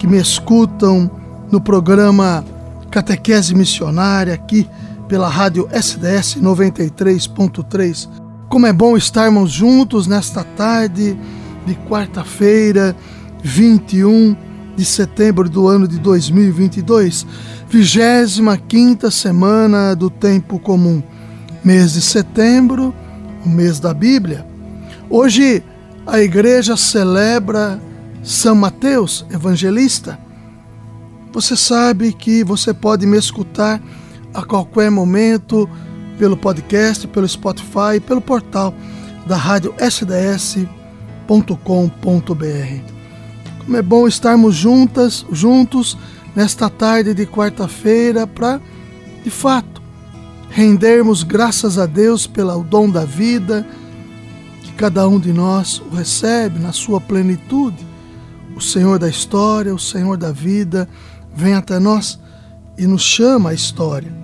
que me escutam no programa Catequese Missionária aqui pela rádio SDS 93.3. Como é bom estarmos juntos nesta tarde de quarta-feira, 21 de setembro do ano de 2022, 25 semana do tempo comum, mês de setembro, o mês da Bíblia. Hoje a igreja celebra são Mateus, evangelista. Você sabe que você pode me escutar a qualquer momento pelo podcast, pelo Spotify, pelo portal da rádio sds.com.br. Como é bom estarmos juntas, juntos nesta tarde de quarta-feira para, de fato, rendermos graças a Deus pelo dom da vida, que cada um de nós o recebe na sua plenitude o Senhor da história, o Senhor da vida, vem até nós e nos chama a história.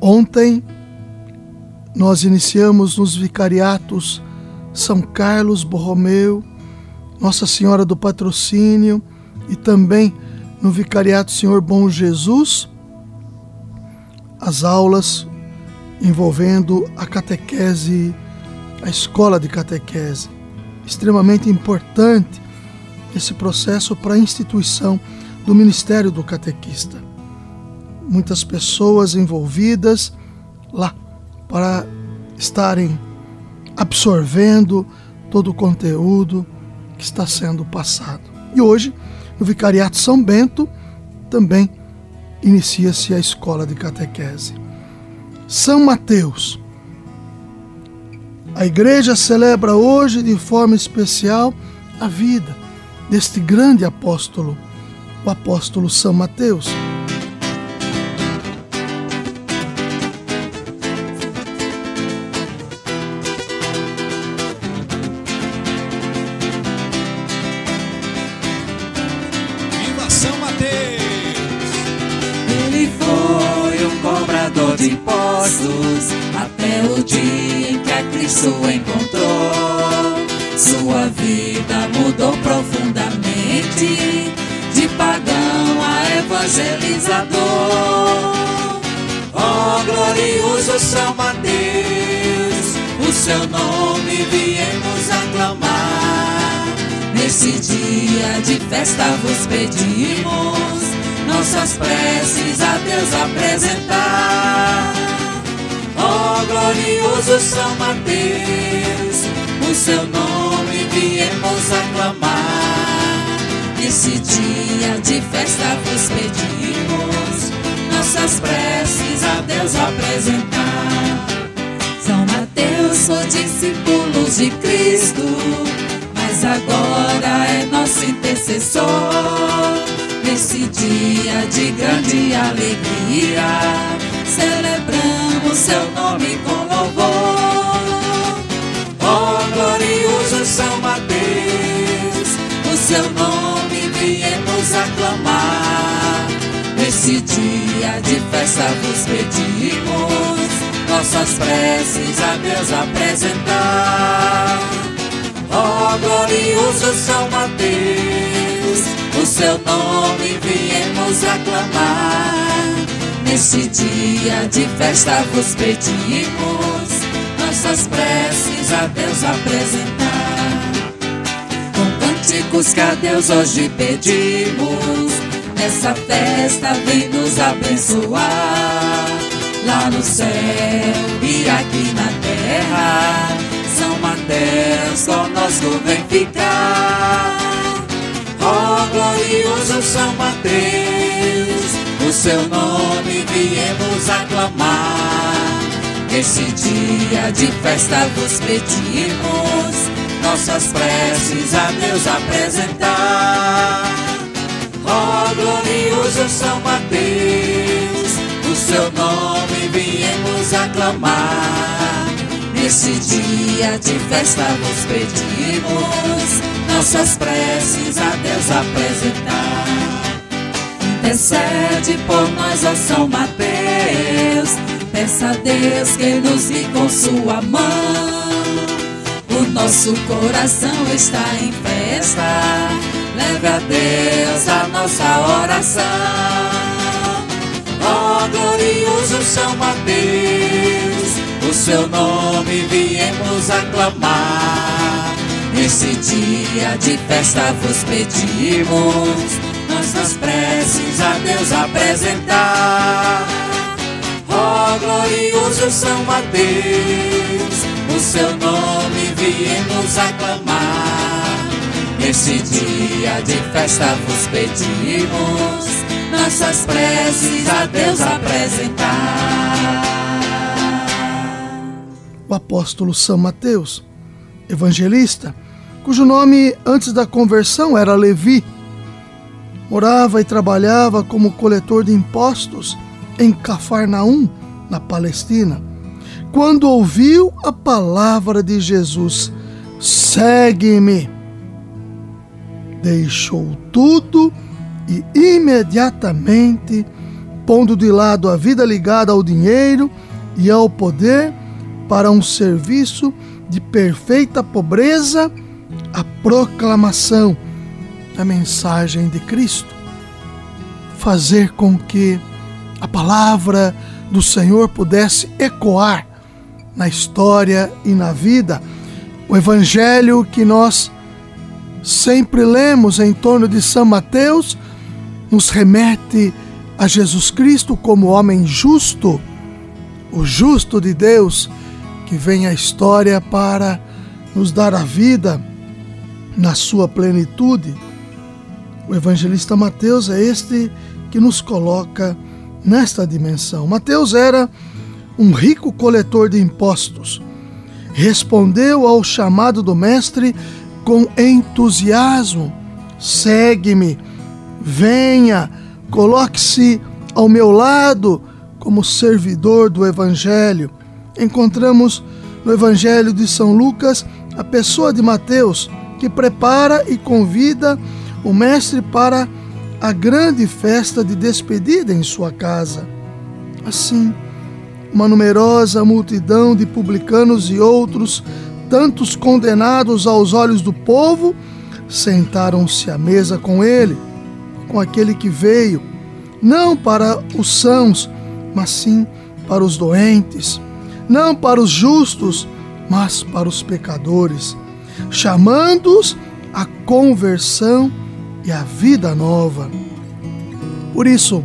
Ontem nós iniciamos nos vicariatos São Carlos Borromeu, Nossa Senhora do Patrocínio e também no vicariato Senhor Bom Jesus, as aulas envolvendo a catequese, a escola de catequese, extremamente importante esse processo para a instituição do Ministério do Catequista. Muitas pessoas envolvidas lá para estarem absorvendo todo o conteúdo que está sendo passado. E hoje, no Vicariato São Bento, também inicia-se a escola de catequese. São Mateus. A igreja celebra hoje de forma especial a vida, deste grande apóstolo, o apóstolo São Mateus. Viva São Mateus! Ele foi um cobrador de impostos até o dia em que a Cristo encontrou. Sua vida mudou profundamente de pagão a evangelizador. Oh, glorioso São Mateus, o seu nome viemos aclamar. Nesse dia de festa vos pedimos nossas preces a Deus apresentar. Oh, glorioso São Mateus, o seu nome viemos aclamar. Nesse dia de festa vos pedimos nossas preces a Deus apresentar. São Mateus foi discípulos de Cristo, mas agora é nosso intercessor. Nesse dia de grande alegria, celebramos seu nome com louvor. São Mateus, o seu nome viemos aclamar. Nesse dia de festa vos pedimos nossas preces a Deus apresentar. Oh, glorioso São Mateus, o seu nome viemos aclamar. Nesse dia de festa vos pedimos nossas preces a Deus apresentar. Cânticos que a Deus hoje pedimos, nessa festa vem nos abençoar. Lá no céu e aqui na terra, São Mateus conosco vem ficar. Oh, glorioso São Mateus, o seu nome viemos aclamar. Nesse dia de festa vos pedimos nossas preces a Deus apresentar. Oh, glorioso São Mateus, o seu nome viemos aclamar. Nesse dia de festa vos pedimos, nossas preces a Deus apresentar. Intercede por nós, ó São Mateus, peça a Deus que nos guie com sua mão. Nosso coração está em festa, leve a Deus a nossa oração. Ó oh, glorioso São Mateus, o seu nome viemos aclamar. Nesse dia de festa vos pedimos, nossas preces a Deus apresentar. Ó oh, glorioso São Mateus, o seu nome viemos aclamar. Nesse dia de festa vos pedimos, nossas preces a Deus apresentar. O apóstolo São Mateus, evangelista, cujo nome antes da conversão era Levi, morava e trabalhava como coletor de impostos em Cafarnaum, na Palestina quando ouviu a palavra de Jesus: segue-me. Deixou tudo e imediatamente, pondo de lado a vida ligada ao dinheiro e ao poder, para um serviço de perfeita pobreza, a proclamação da mensagem de Cristo. Fazer com que a palavra do Senhor pudesse ecoar na história e na vida. O evangelho que nós sempre lemos em torno de São Mateus nos remete a Jesus Cristo como homem justo, o justo de Deus que vem à história para nos dar a vida na sua plenitude. O evangelista Mateus é este que nos coloca nesta dimensão. Mateus era um rico coletor de impostos, respondeu ao chamado do mestre com entusiasmo: Segue-me, venha, coloque-se ao meu lado como servidor do Evangelho. Encontramos no Evangelho de São Lucas a pessoa de Mateus que prepara e convida o mestre para a grande festa de despedida em sua casa. Assim, uma numerosa multidão de publicanos e outros, tantos condenados aos olhos do povo, sentaram-se à mesa com ele, com aquele que veio, não para os sãos, mas sim para os doentes, não para os justos, mas para os pecadores, chamando-os à conversão e à vida nova. Por isso,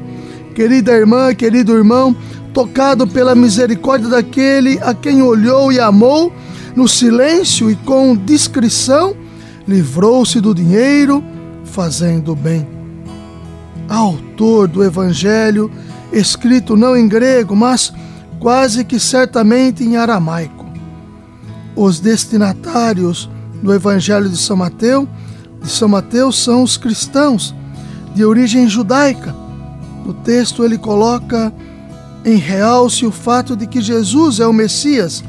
querida irmã, querido irmão, tocado pela misericórdia daquele a quem olhou e amou, no silêncio e com discrição, livrou-se do dinheiro, fazendo bem. Autor do Evangelho, escrito não em grego, mas quase que certamente em aramaico. Os destinatários do Evangelho de São Mateus, de São Mateus são os cristãos de origem judaica. No texto ele coloca em realce o fato de que Jesus é o Messias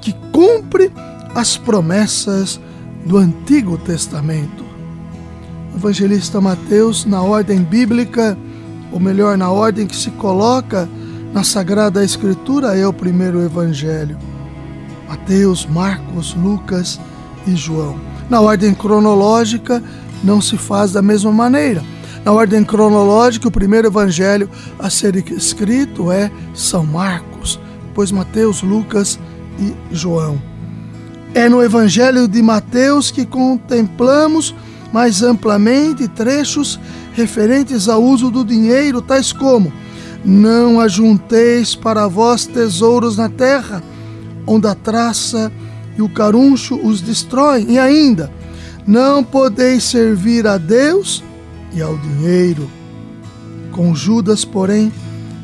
que cumpre as promessas do Antigo Testamento. O evangelista Mateus, na ordem bíblica, ou melhor, na ordem que se coloca na Sagrada Escritura, é o primeiro evangelho. Mateus, Marcos, Lucas e João. Na ordem cronológica, não se faz da mesma maneira. Na ordem cronológica, o primeiro evangelho a ser escrito é São Marcos, depois Mateus, Lucas e João. É no evangelho de Mateus que contemplamos mais amplamente trechos referentes ao uso do dinheiro, tais como: Não ajunteis para vós tesouros na terra, onde a traça o caruncho os destroem, e ainda: Não podeis servir a Deus e ao dinheiro. Com Judas, porém,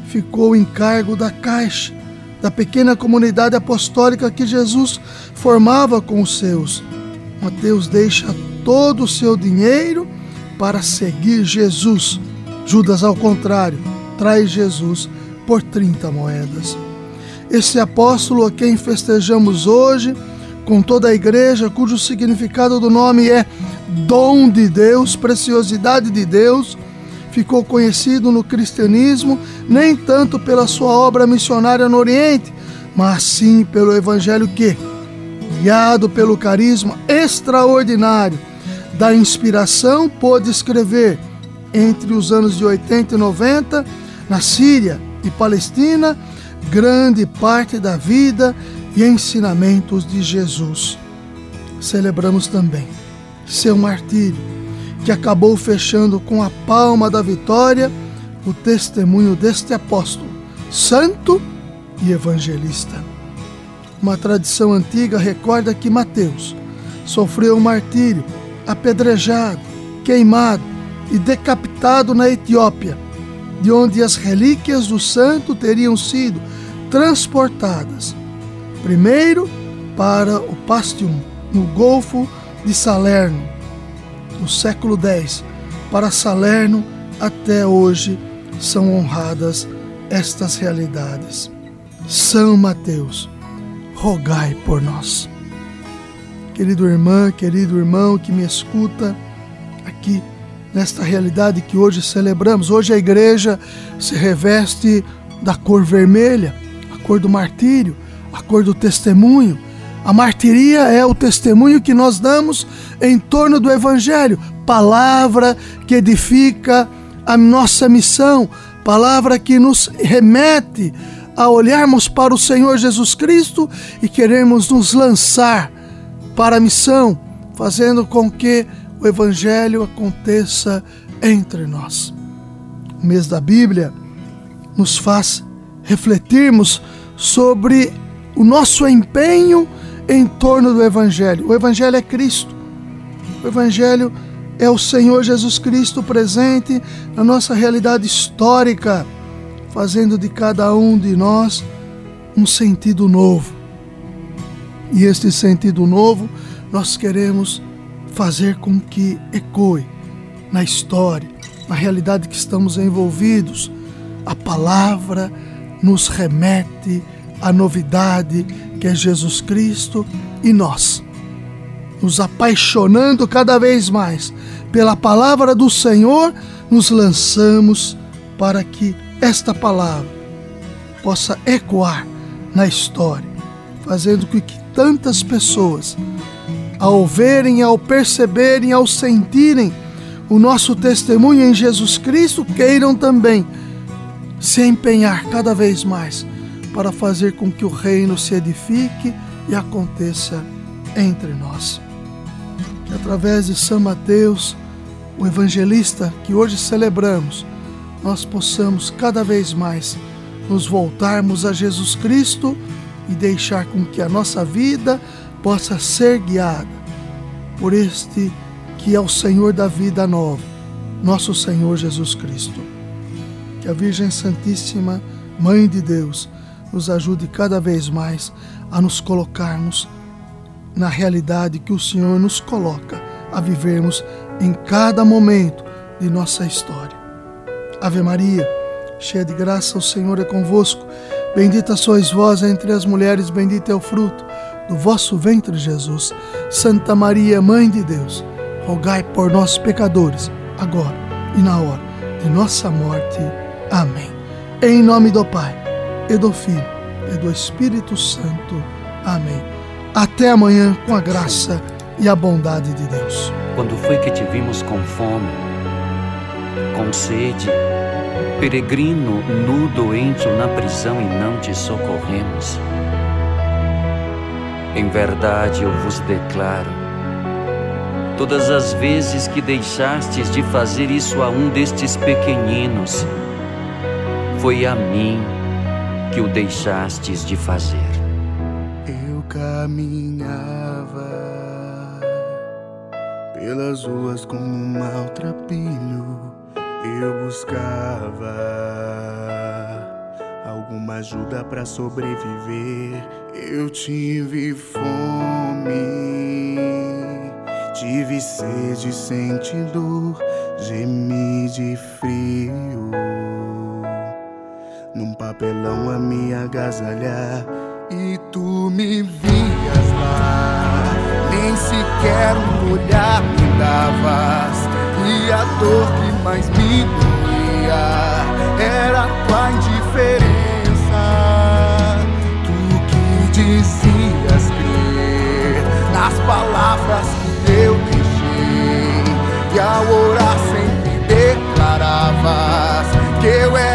ficou o encargo da caixa, da pequena comunidade apostólica que Jesus formava com os seus. Mateus deixa todo o seu dinheiro para seguir Jesus, Judas, ao contrário, traz Jesus por 30 moedas. Esse apóstolo a quem festejamos hoje, com toda a igreja, cujo significado do nome é dom de Deus, preciosidade de Deus, ficou conhecido no cristianismo nem tanto pela sua obra missionária no Oriente, mas sim pelo evangelho que, guiado pelo carisma extraordinário da inspiração, pôde escrever entre os anos de 80 e 90 na Síria e Palestina grande parte da vida e ensinamentos de Jesus. Celebramos também seu martírio, que acabou fechando com a palma da vitória o testemunho deste apóstolo, santo e evangelista. Uma tradição antiga recorda que Mateus sofreu um martírio, apedrejado, queimado e decapitado na Etiópia, de onde as relíquias do santo teriam sido transportadas, primeiro para o Pastium, no Golfo de Salerno, no século X. Para Salerno, até hoje, são honradas estas realidades. São Mateus, rogai por nós. Querido irmã, querido irmão que me escuta aqui nesta realidade que hoje celebramos. Hoje a igreja se reveste da cor vermelha, a cor do martírio, a cor do testemunho. A martiria é o testemunho que nós damos em torno do evangelho, palavra que edifica a nossa missão, palavra que nos remete a olharmos para o Senhor Jesus Cristo e queremos nos lançar para a missão, fazendo com que o Evangelho aconteça entre nós. O mês da Bíblia nos faz refletirmos sobre o nosso empenho em torno do Evangelho. O Evangelho é Cristo. O Evangelho é o Senhor Jesus Cristo presente na nossa realidade histórica, fazendo de cada um de nós um sentido novo. E este sentido novo nós queremos fazer com que ecoe na história, na realidade que estamos envolvidos. A palavra nos remete à novidade que é Jesus Cristo e nós, nos apaixonando cada vez mais pela palavra do Senhor, nos lançamos para que esta palavra possa ecoar na história, fazendo com que tantas pessoas ao verem, ao perceberem, ao sentirem o nosso testemunho em Jesus Cristo, queiram também se empenhar cada vez mais para fazer com que o reino se edifique e aconteça entre nós. Que através de São Mateus, o evangelista que hoje celebramos, nós possamos cada vez mais nos voltarmos a Jesus Cristo e deixar com que a nossa vida possa ser guiada por este que é o Senhor da vida nova, nosso Senhor Jesus Cristo. Que a Virgem Santíssima, Mãe de Deus, nos ajude cada vez mais a nos colocarmos na realidade que o Senhor nos coloca a vivermos em cada momento de nossa história. Ave Maria, cheia de graça, o Senhor é convosco. Bendita sois vós entre as mulheres, bendito é o fruto do vosso ventre, Jesus. Santa Maria, Mãe de Deus, rogai por nós, pecadores, agora e na hora de nossa morte. Amém. Em nome do Pai, e do Filho, e do Espírito Santo. Amém. Até amanhã, com a graça e a bondade de Deus. Quando foi que te vimos com fome, com sede, peregrino, nu, doente ou na prisão e não te socorremos? Em verdade eu vos declaro, todas as vezes que deixastes de fazer isso a um destes pequeninos, foi a mim que o deixastes de fazer. Eu caminhava pelas ruas como um maltrapilho, eu buscava alguma ajuda para sobreviver. Eu tive fome, tive sede, senti dor. gemi de frio. Num papelão a me agasalhar e tu me vias lá. Nem sequer um olhar me davas e a dor que mais me doía era tua indiferença. Tu que dizias crer nas palavras que eu deixei e ao orar sempre declaravas que eu era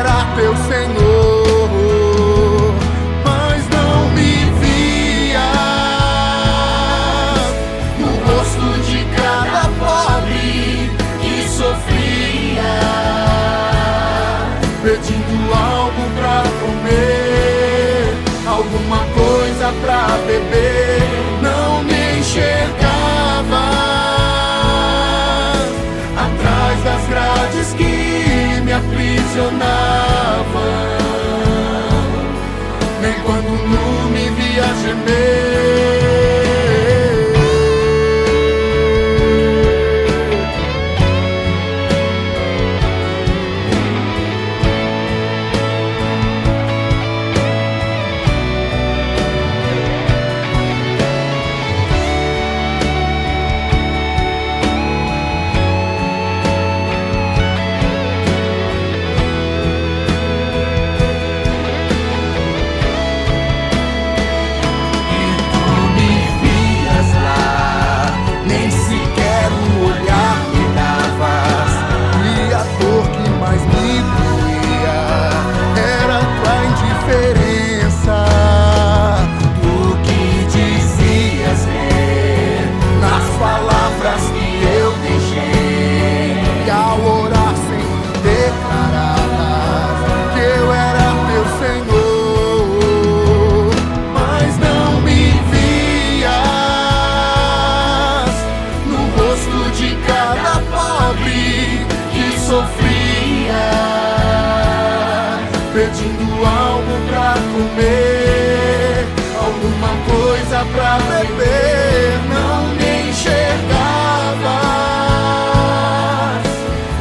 pedindo algo pra comer, alguma coisa pra beber, não me enxergavas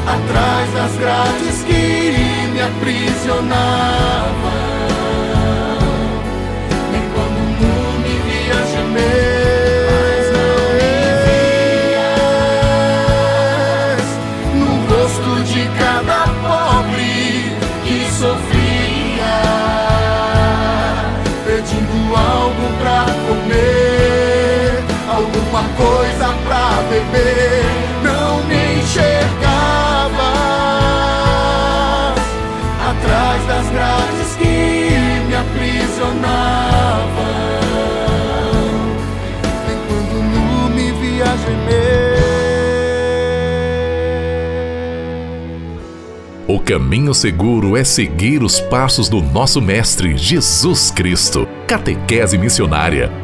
atrás das grades que me aprisionavam. Alguma coisa pra beber, não me enxergava atrás das grades que me aprisionavam. Nem quando nu me via gemer. O caminho seguro é seguir os passos do nosso Mestre Jesus Cristo. Catequese Missionária